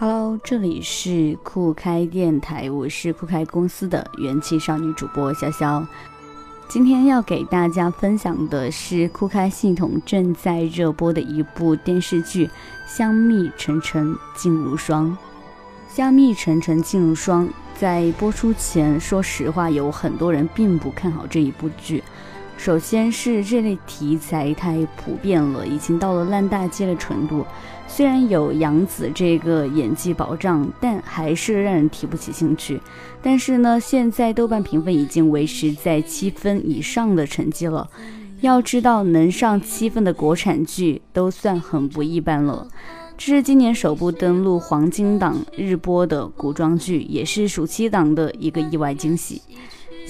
Hello，这里是酷开电台，我是酷开公司的元气少女主播潇潇。今天要给大家分享的是酷开系统正在热播的一部电视剧《香蜜沉沉烬如霜》。《香蜜沉沉烬如霜》在播出前，说实话，有很多人并不看好这一部剧。首先是这类题材太普遍了，已经到了烂大街的程度。虽然有杨紫这个演技保障，但还是让人提不起兴趣。但是呢，现在豆瓣评分已经维持在七分以上的成绩了。要知道，能上七分的国产剧都算很不一般了。这是今年首部登陆黄金档日播的古装剧，也是暑期档的一个意外惊喜。《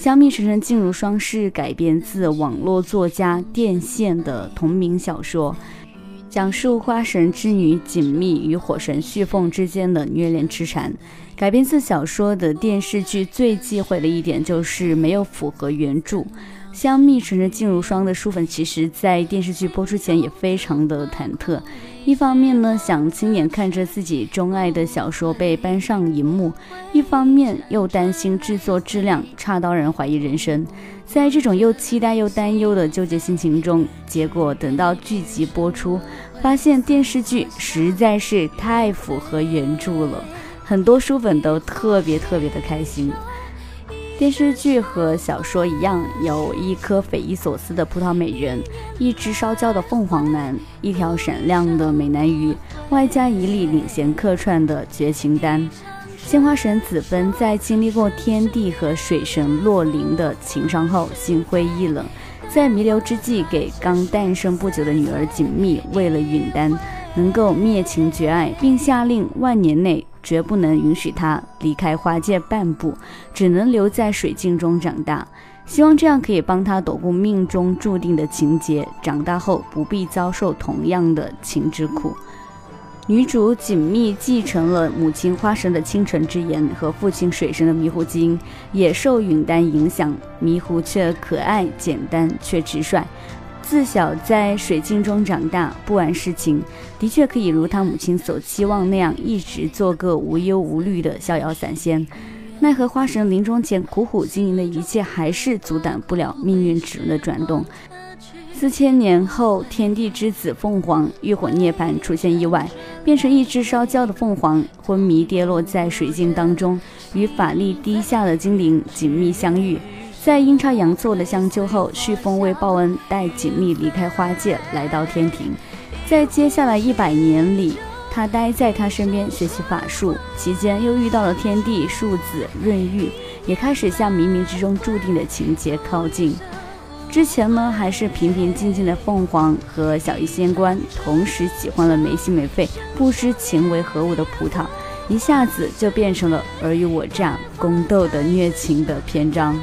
香蜜沉沉烬如霜》是改编自网络作家电线的同名小说，讲述花神之女锦觅与火神旭凤之间的虐恋痴缠。改编自小说的电视剧最忌讳的一点就是没有符合原著。香蜜沉沉烬如霜的书粉，其实在电视剧播出前也非常的忐忑。一方面呢，想亲眼看着自己钟爱的小说被搬上荧幕；一方面又担心制作质量差到人怀疑人生。在这种又期待又担忧的纠结心情中，结果等到剧集播出，发现电视剧实在是太符合原著了，很多书粉都特别特别的开心。电视剧和小说一样，有一颗匪夷所思的葡萄美人，一只烧焦的凤凰男，一条闪亮的美男鱼，外加一粒领衔客串的绝情丹。鲜花神子芬在经历过天帝和水神洛灵的情伤后，心灰意冷，在弥留之际，给刚诞生不久的女儿锦觅喂了陨丹，能够灭情绝爱，并下令万年内。绝不能允许他离开花界半步，只能留在水镜中长大。希望这样可以帮他躲过命中注定的情劫，长大后不必遭受同样的情之苦。女主锦觅继承了母亲花神的倾城之言和父亲水神的迷糊基因，也受允丹影响，迷糊却可爱，简单却直率。自小在水镜中长大，不谙世情，的确可以如他母亲所期望那样，一直做个无忧无虑的逍遥散仙。奈何花神临终前苦苦经营的一切，还是阻挡不了命运齿轮的转动。四千年后，天地之子凤凰浴火涅槃，出现意外，变成一只烧焦的凤凰，昏迷跌落在水镜当中，与法力低下的精灵紧密相遇。在阴差阳错的相救后，旭凤为报恩，带锦觅离开花界，来到天庭。在接下来一百年里，他待在他身边学习法术，期间又遇到了天帝、庶子、润玉，也开始向冥冥之中注定的情节靠近。之前呢，还是平平静静的凤凰和小医仙官，同时喜欢了没心没肺、不知情为何物的葡萄，一下子就变成了尔虞我诈、宫斗的虐情的篇章。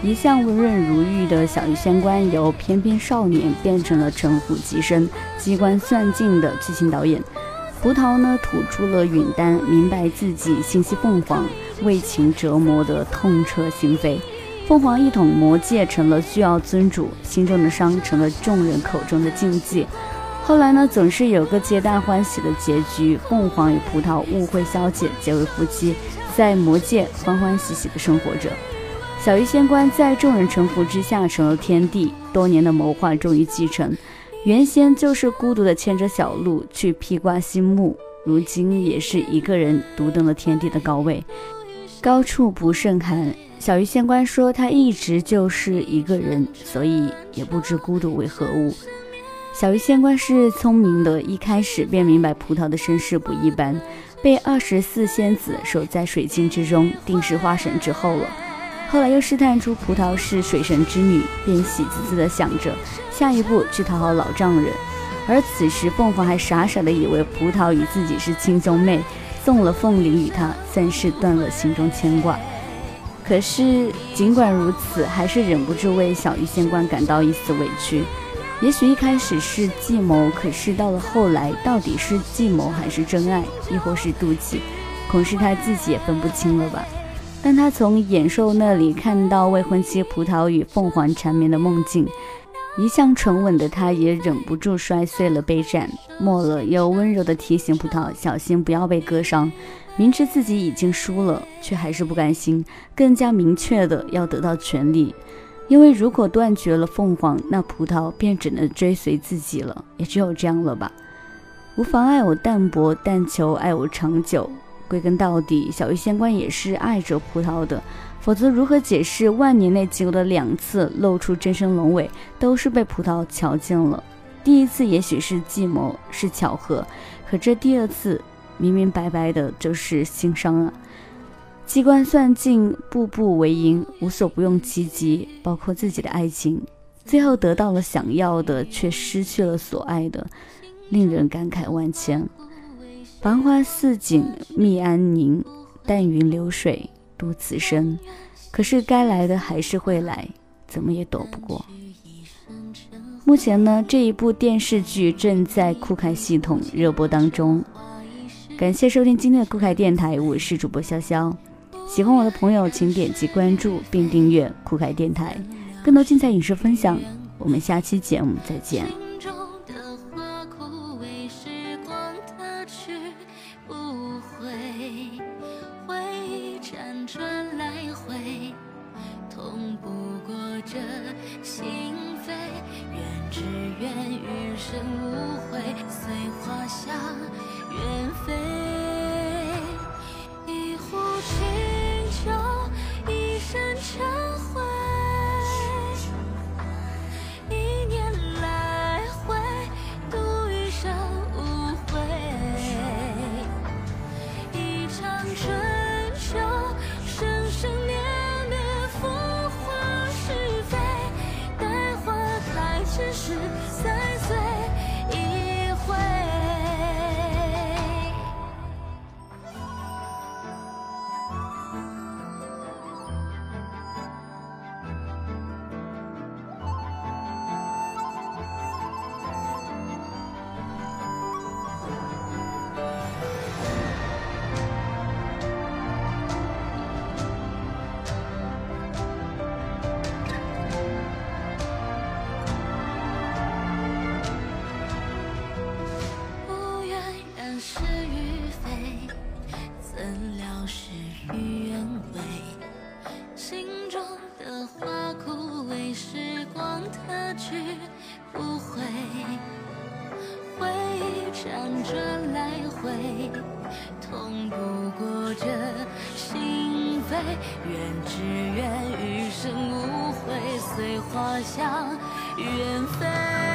一向温润如玉的小鱼仙官，由翩翩少年变成了城府极深、机关算尽的剧情导演。葡萄呢，吐出了允丹，明白自己心系凤凰，为情折磨得痛彻心扉。凤凰一统魔界，成了需要尊主，心中的伤成了众人口中的禁忌。后来呢，总是有个皆大欢喜的结局，凤凰与葡萄误会消解，结为夫妻，在魔界欢欢喜喜地生活着。小鱼仙官在众人臣服之下成了天帝，多年的谋划终于继承。原先就是孤独的牵着小鹿去披挂新木，如今也是一个人独登了天地的高位。高处不胜寒，小鱼仙官说他一直就是一个人，所以也不知孤独为何物。小鱼仙官是聪明的，一开始便明白葡萄的身世不一般，被二十四仙子守在水晶之中，定是花神之后了。后来又试探出葡萄是水神之女，便喜滋滋地想着下一步去讨好老丈人。而此时凤凰还傻傻地以为葡萄与自己是亲兄妹，送了凤梨与他，算是断了心中牵挂。可是尽管如此，还是忍不住为小鱼仙官感到一丝委屈。也许一开始是计谋，可是到了后来，到底是计谋还是真爱，亦或是妒忌，恐是他自己也分不清了吧。当他从野兽那里看到未婚妻葡萄与凤凰缠绵的梦境，一向沉稳的他，也忍不住摔碎了杯盏，末了又温柔地提醒葡萄小心不要被割伤。明知自己已经输了，却还是不甘心，更加明确的要得到权利。因为如果断绝了凤凰，那葡萄便只能追随自己了，也只有这样了吧。无妨碍我淡泊，但求爱我长久。归根到底，小鱼仙官也是爱着葡萄的。否则，如何解释万年内仅有的两次露出真身龙尾，都是被葡萄瞧见了？第一次也许是计谋，是巧合，可这第二次明明白白的就是心伤啊！机关算尽，步步为营，无所不用其极，包括自己的爱情，最后得到了想要的，却失去了所爱的，令人感慨万千。繁花似锦，觅安宁；淡云流水。度此生，可是该来的还是会来，怎么也躲不过。目前呢，这一部电视剧正在酷开系统热播当中。感谢收听今天的酷开电台，我是主播潇潇。喜欢我的朋友，请点击关注并订阅酷开电台，更多精彩影视分享。我们下期节目再见。生无悔随花香远花香远飞。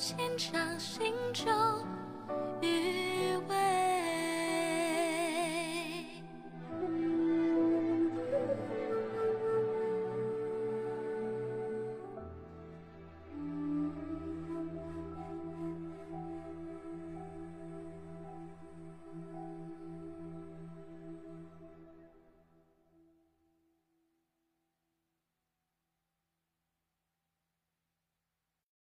牵着。